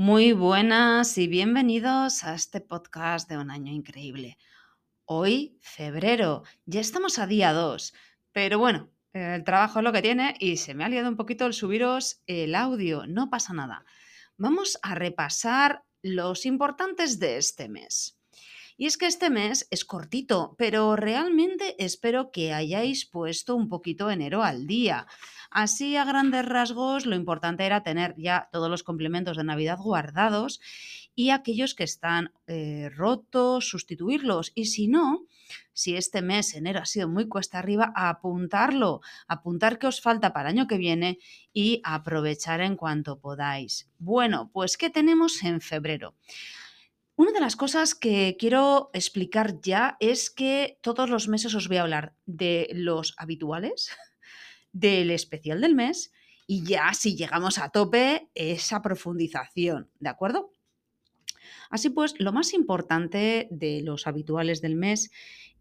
Muy buenas y bienvenidos a este podcast de un año increíble. Hoy, febrero, ya estamos a día 2, pero bueno, el trabajo es lo que tiene y se me ha liado un poquito el subiros el audio, no pasa nada. Vamos a repasar los importantes de este mes. Y es que este mes es cortito, pero realmente espero que hayáis puesto un poquito enero al día. Así, a grandes rasgos, lo importante era tener ya todos los complementos de Navidad guardados y aquellos que están eh, rotos, sustituirlos. Y si no, si este mes, enero, ha sido muy cuesta arriba, apuntarlo, apuntar qué os falta para el año que viene y aprovechar en cuanto podáis. Bueno, pues ¿qué tenemos en febrero? Una de las cosas que quiero explicar ya es que todos los meses os voy a hablar de los habituales, del especial del mes y ya si llegamos a tope esa profundización, ¿de acuerdo? Así pues, lo más importante de los habituales del mes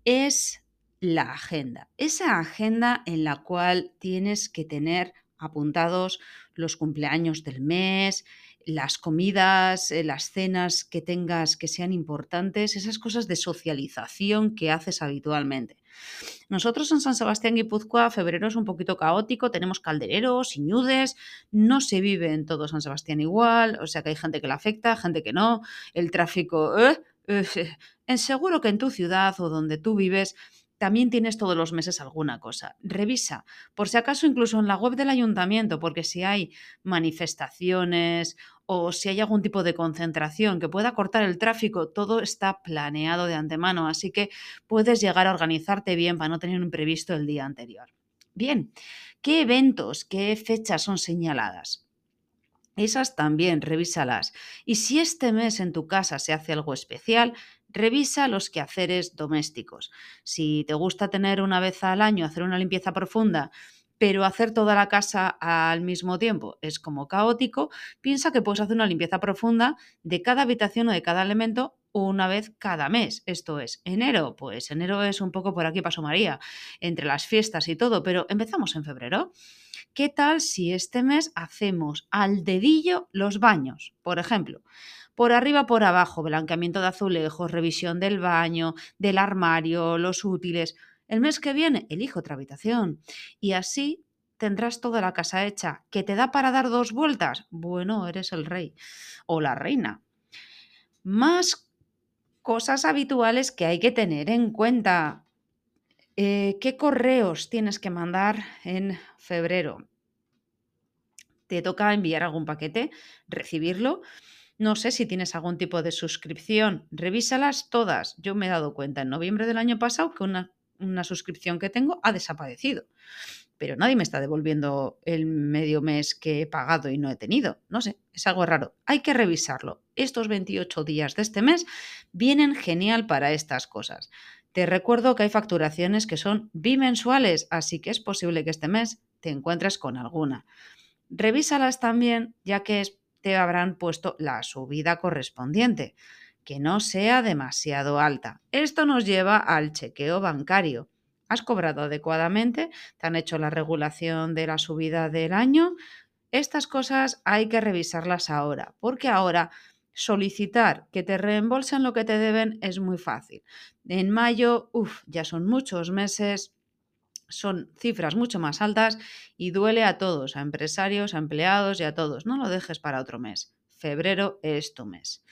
es la agenda. Esa agenda en la cual tienes que tener apuntados los cumpleaños del mes, las comidas, eh, las cenas que tengas que sean importantes, esas cosas de socialización que haces habitualmente. Nosotros en San Sebastián Guipúzcoa, febrero es un poquito caótico, tenemos caldereros, iñudes, no se vive en todo San Sebastián igual, o sea que hay gente que le afecta, gente que no, el tráfico, ¿eh? seguro que en tu ciudad o donde tú vives también tienes todos los meses alguna cosa. Revisa, por si acaso incluso en la web del ayuntamiento, porque si hay manifestaciones o si hay algún tipo de concentración que pueda cortar el tráfico, todo está planeado de antemano, así que puedes llegar a organizarte bien para no tener un imprevisto el día anterior. Bien, ¿qué eventos, qué fechas son señaladas? Esas también, revísalas. Y si este mes en tu casa se hace algo especial, revisa los quehaceres domésticos. Si te gusta tener una vez al año, hacer una limpieza profunda, pero hacer toda la casa al mismo tiempo es como caótico, piensa que puedes hacer una limpieza profunda de cada habitación o de cada elemento una vez cada mes. Esto es, enero, pues enero es un poco por aquí pasó María, entre las fiestas y todo, pero empezamos en febrero. ¿Qué tal si este mes hacemos al dedillo los baños? Por ejemplo, por arriba, por abajo, blanqueamiento de azulejos, revisión del baño, del armario, los útiles. El mes que viene, elijo otra habitación. Y así tendrás toda la casa hecha. ¿Que te da para dar dos vueltas? Bueno, eres el rey o la reina. Más cosas habituales que hay que tener en cuenta. Eh, ¿Qué correos tienes que mandar en febrero? ¿Te toca enviar algún paquete? ¿Recibirlo? No sé si tienes algún tipo de suscripción. Revísalas todas. Yo me he dado cuenta en noviembre del año pasado que una, una suscripción que tengo ha desaparecido. Pero nadie me está devolviendo el medio mes que he pagado y no he tenido. No sé, es algo raro. Hay que revisarlo. Estos 28 días de este mes vienen genial para estas cosas. Te recuerdo que hay facturaciones que son bimensuales, así que es posible que este mes te encuentres con alguna. Revísalas también, ya que te habrán puesto la subida correspondiente, que no sea demasiado alta. Esto nos lleva al chequeo bancario. ¿Has cobrado adecuadamente? ¿Te han hecho la regulación de la subida del año? Estas cosas hay que revisarlas ahora, porque ahora solicitar que te reembolsen lo que te deben es muy fácil. En mayo, uff, ya son muchos meses, son cifras mucho más altas y duele a todos, a empresarios, a empleados y a todos. No lo dejes para otro mes. Febrero es tu mes.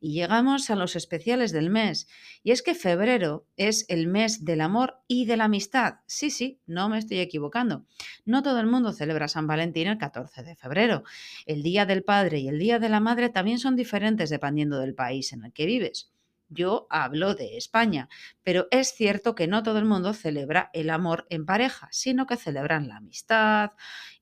Y llegamos a los especiales del mes. Y es que febrero es el mes del amor y de la amistad. Sí, sí, no me estoy equivocando. No todo el mundo celebra San Valentín el 14 de febrero. El Día del Padre y el Día de la Madre también son diferentes dependiendo del país en el que vives. Yo hablo de España, pero es cierto que no todo el mundo celebra el amor en pareja, sino que celebran la amistad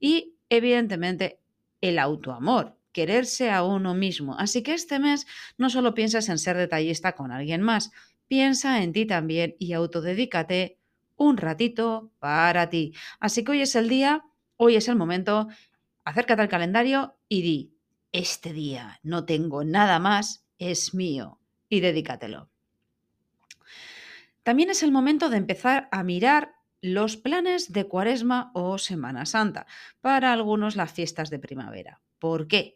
y, evidentemente, el autoamor, quererse a uno mismo. Así que este mes no solo piensas en ser detallista con alguien más, piensa en ti también y autodedícate un ratito para ti. Así que hoy es el día, hoy es el momento, acércate al calendario y di, este día no tengo nada más, es mío y dedícatelo. También es el momento de empezar a mirar los planes de Cuaresma o Semana Santa, para algunos las fiestas de primavera. ¿Por qué?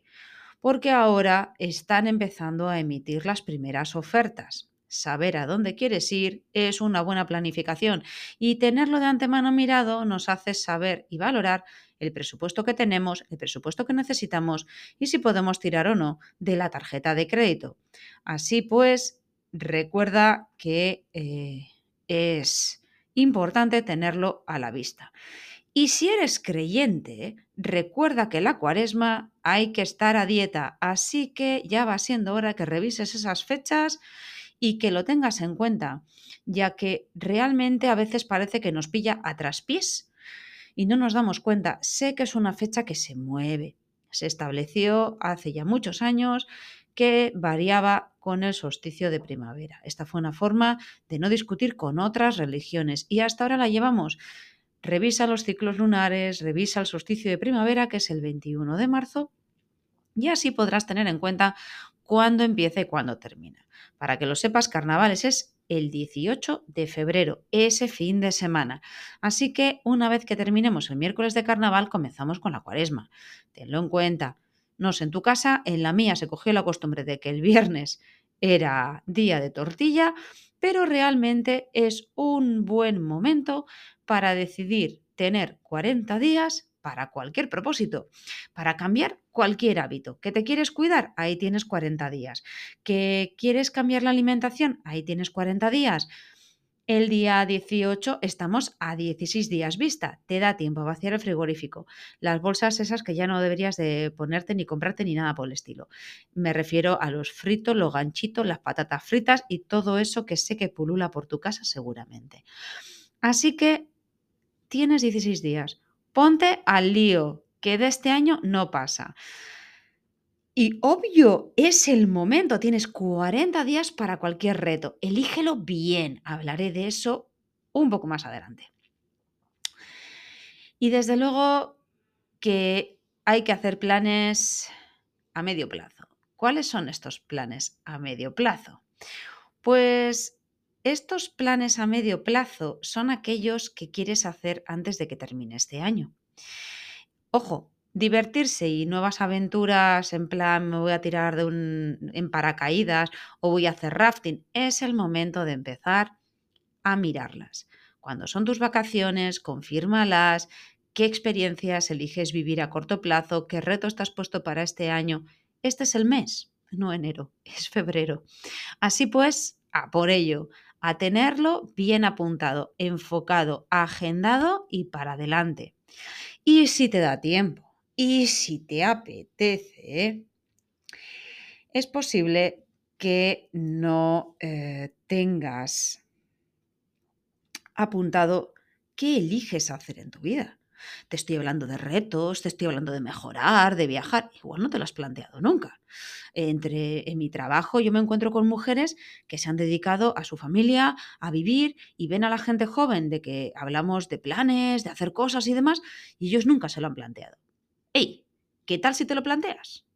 Porque ahora están empezando a emitir las primeras ofertas. Saber a dónde quieres ir es una buena planificación y tenerlo de antemano mirado nos hace saber y valorar el presupuesto que tenemos, el presupuesto que necesitamos y si podemos tirar o no de la tarjeta de crédito. Así pues, recuerda que eh, es importante tenerlo a la vista. Y si eres creyente, recuerda que la cuaresma hay que estar a dieta, así que ya va siendo hora que revises esas fechas y que lo tengas en cuenta, ya que realmente a veces parece que nos pilla a traspiés y no nos damos cuenta. Sé que es una fecha que se mueve. Se estableció hace ya muchos años que variaba con el solsticio de primavera. Esta fue una forma de no discutir con otras religiones y hasta ahora la llevamos. Revisa los ciclos lunares, revisa el solsticio de primavera, que es el 21 de marzo, y así podrás tener en cuenta cuándo empieza y cuándo termina. Para que lo sepas, carnavales es el 18 de febrero, ese fin de semana. Así que una vez que terminemos el miércoles de carnaval, comenzamos con la cuaresma. Tenlo en cuenta. No sé en tu casa, en la mía se cogió la costumbre de que el viernes era día de tortilla, pero realmente es un buen momento para decidir tener 40 días para cualquier propósito, para cambiar cualquier hábito. ¿Que te quieres cuidar? Ahí tienes 40 días. ¿Que quieres cambiar la alimentación? Ahí tienes 40 días. El día 18 estamos a 16 días vista. Te da tiempo a vaciar el frigorífico. Las bolsas esas que ya no deberías de ponerte ni comprarte ni nada por el estilo. Me refiero a los fritos, los ganchitos, las patatas fritas y todo eso que sé que pulula por tu casa seguramente. Así que tienes 16 días Ponte al lío, que de este año no pasa. Y obvio, es el momento, tienes 40 días para cualquier reto. Elígelo bien, hablaré de eso un poco más adelante. Y desde luego que hay que hacer planes a medio plazo. ¿Cuáles son estos planes a medio plazo? Pues estos planes a medio plazo son aquellos que quieres hacer antes de que termine este año. Ojo, divertirse y nuevas aventuras en plan me voy a tirar de un en paracaídas o voy a hacer rafting, es el momento de empezar a mirarlas. Cuando son tus vacaciones, confírmalas, qué experiencias eliges vivir a corto plazo, qué reto estás puesto para este año. Este es el mes, no enero, es febrero. Así pues, a por ello, a tenerlo bien apuntado, enfocado, agendado y para adelante. Y si te da tiempo y si te apetece, es posible que no eh, tengas apuntado qué eliges hacer en tu vida. Te estoy hablando de retos, te estoy hablando de mejorar, de viajar. Igual no te lo has planteado nunca. Entre en mi trabajo yo me encuentro con mujeres que se han dedicado a su familia, a vivir y ven a la gente joven de que hablamos de planes, de hacer cosas y demás, y ellos nunca se lo han planteado. ¡Ey! ¿Qué tal si te lo planteas?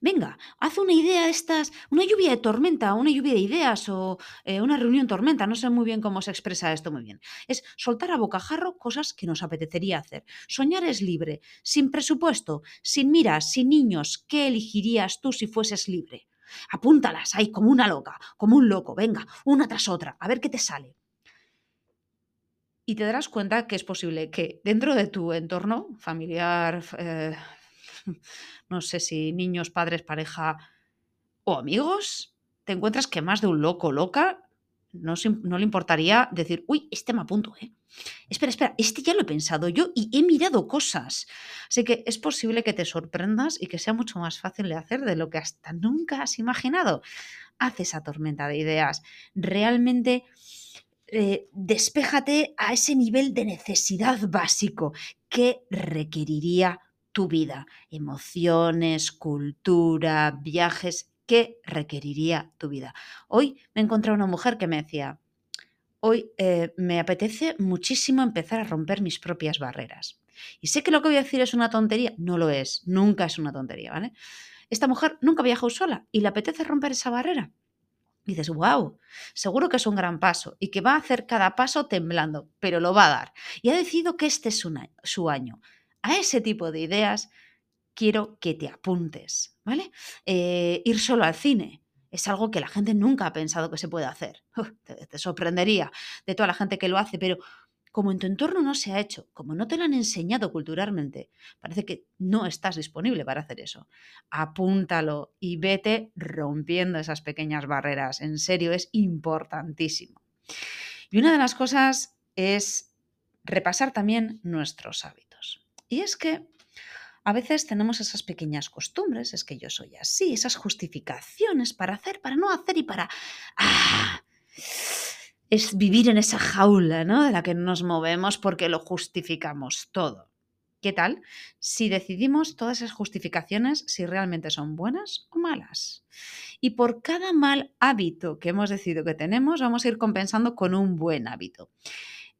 Venga, haz una idea de estas, una lluvia de tormenta, una lluvia de ideas o eh, una reunión tormenta, no sé muy bien cómo se expresa esto muy bien. Es soltar a bocajarro cosas que nos apetecería hacer. Soñar es libre, sin presupuesto, sin miras, sin niños. ¿Qué elegirías tú si fueses libre? Apúntalas ahí como una loca, como un loco, venga, una tras otra, a ver qué te sale. Y te darás cuenta que es posible que dentro de tu entorno familiar, eh, no sé si niños, padres, pareja o amigos, te encuentras que más de un loco loca no, no, le importaría decir, uy, este me apunto, ¿eh? Espera, espera, este ya lo he pensado yo y he mirado cosas. Así que es posible que te sorprendas y que sea mucho más fácil de hacer de lo que hasta nunca has imaginado. Haz esa tormenta de ideas. Realmente eh, despéjate a ese nivel de necesidad básico que requeriría tu vida, emociones, cultura, viajes, ¿qué requeriría tu vida? Hoy me encontré una mujer que me decía, hoy eh, me apetece muchísimo empezar a romper mis propias barreras. Y sé que lo que voy a decir es una tontería, no lo es, nunca es una tontería, ¿vale? Esta mujer nunca viajó sola y le apetece romper esa barrera. Dices, wow, seguro que es un gran paso y que va a hacer cada paso temblando, pero lo va a dar. Y ha decidido que este es su año a ese tipo de ideas quiero que te apuntes, ¿vale? Eh, ir solo al cine. Es algo que la gente nunca ha pensado que se puede hacer. te sorprendería de toda la gente que lo hace, pero como en tu entorno no se ha hecho, como no te lo han enseñado culturalmente, parece que no estás disponible para hacer eso. Apúntalo y vete rompiendo esas pequeñas barreras. En serio, es importantísimo. Y una de las cosas es repasar también nuestros hábitos. Y es que a veces tenemos esas pequeñas costumbres, es que yo soy así, esas justificaciones para hacer, para no hacer y para... ¡Ah! Es vivir en esa jaula, ¿no? De la que nos movemos porque lo justificamos todo. ¿Qué tal si decidimos todas esas justificaciones si realmente son buenas o malas? Y por cada mal hábito que hemos decidido que tenemos, vamos a ir compensando con un buen hábito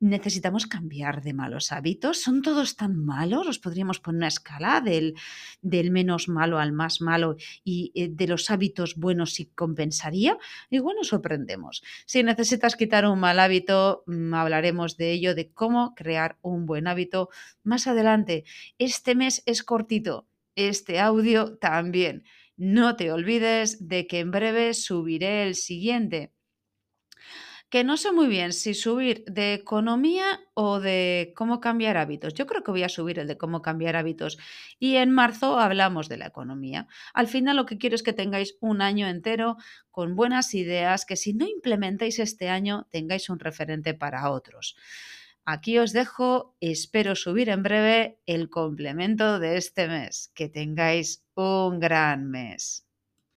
necesitamos cambiar de malos hábitos. ¿Son todos tan malos? ¿Os podríamos poner una escala del, del menos malo al más malo y eh, de los hábitos buenos si compensaría? Igual nos sorprendemos. Si necesitas quitar un mal hábito, mm, hablaremos de ello, de cómo crear un buen hábito más adelante. Este mes es cortito, este audio también. No te olvides de que en breve subiré el siguiente que no sé muy bien si subir de economía o de cómo cambiar hábitos. Yo creo que voy a subir el de cómo cambiar hábitos y en marzo hablamos de la economía. Al final lo que quiero es que tengáis un año entero con buenas ideas, que si no implementáis este año tengáis un referente para otros. Aquí os dejo, espero subir en breve el complemento de este mes. Que tengáis un gran mes.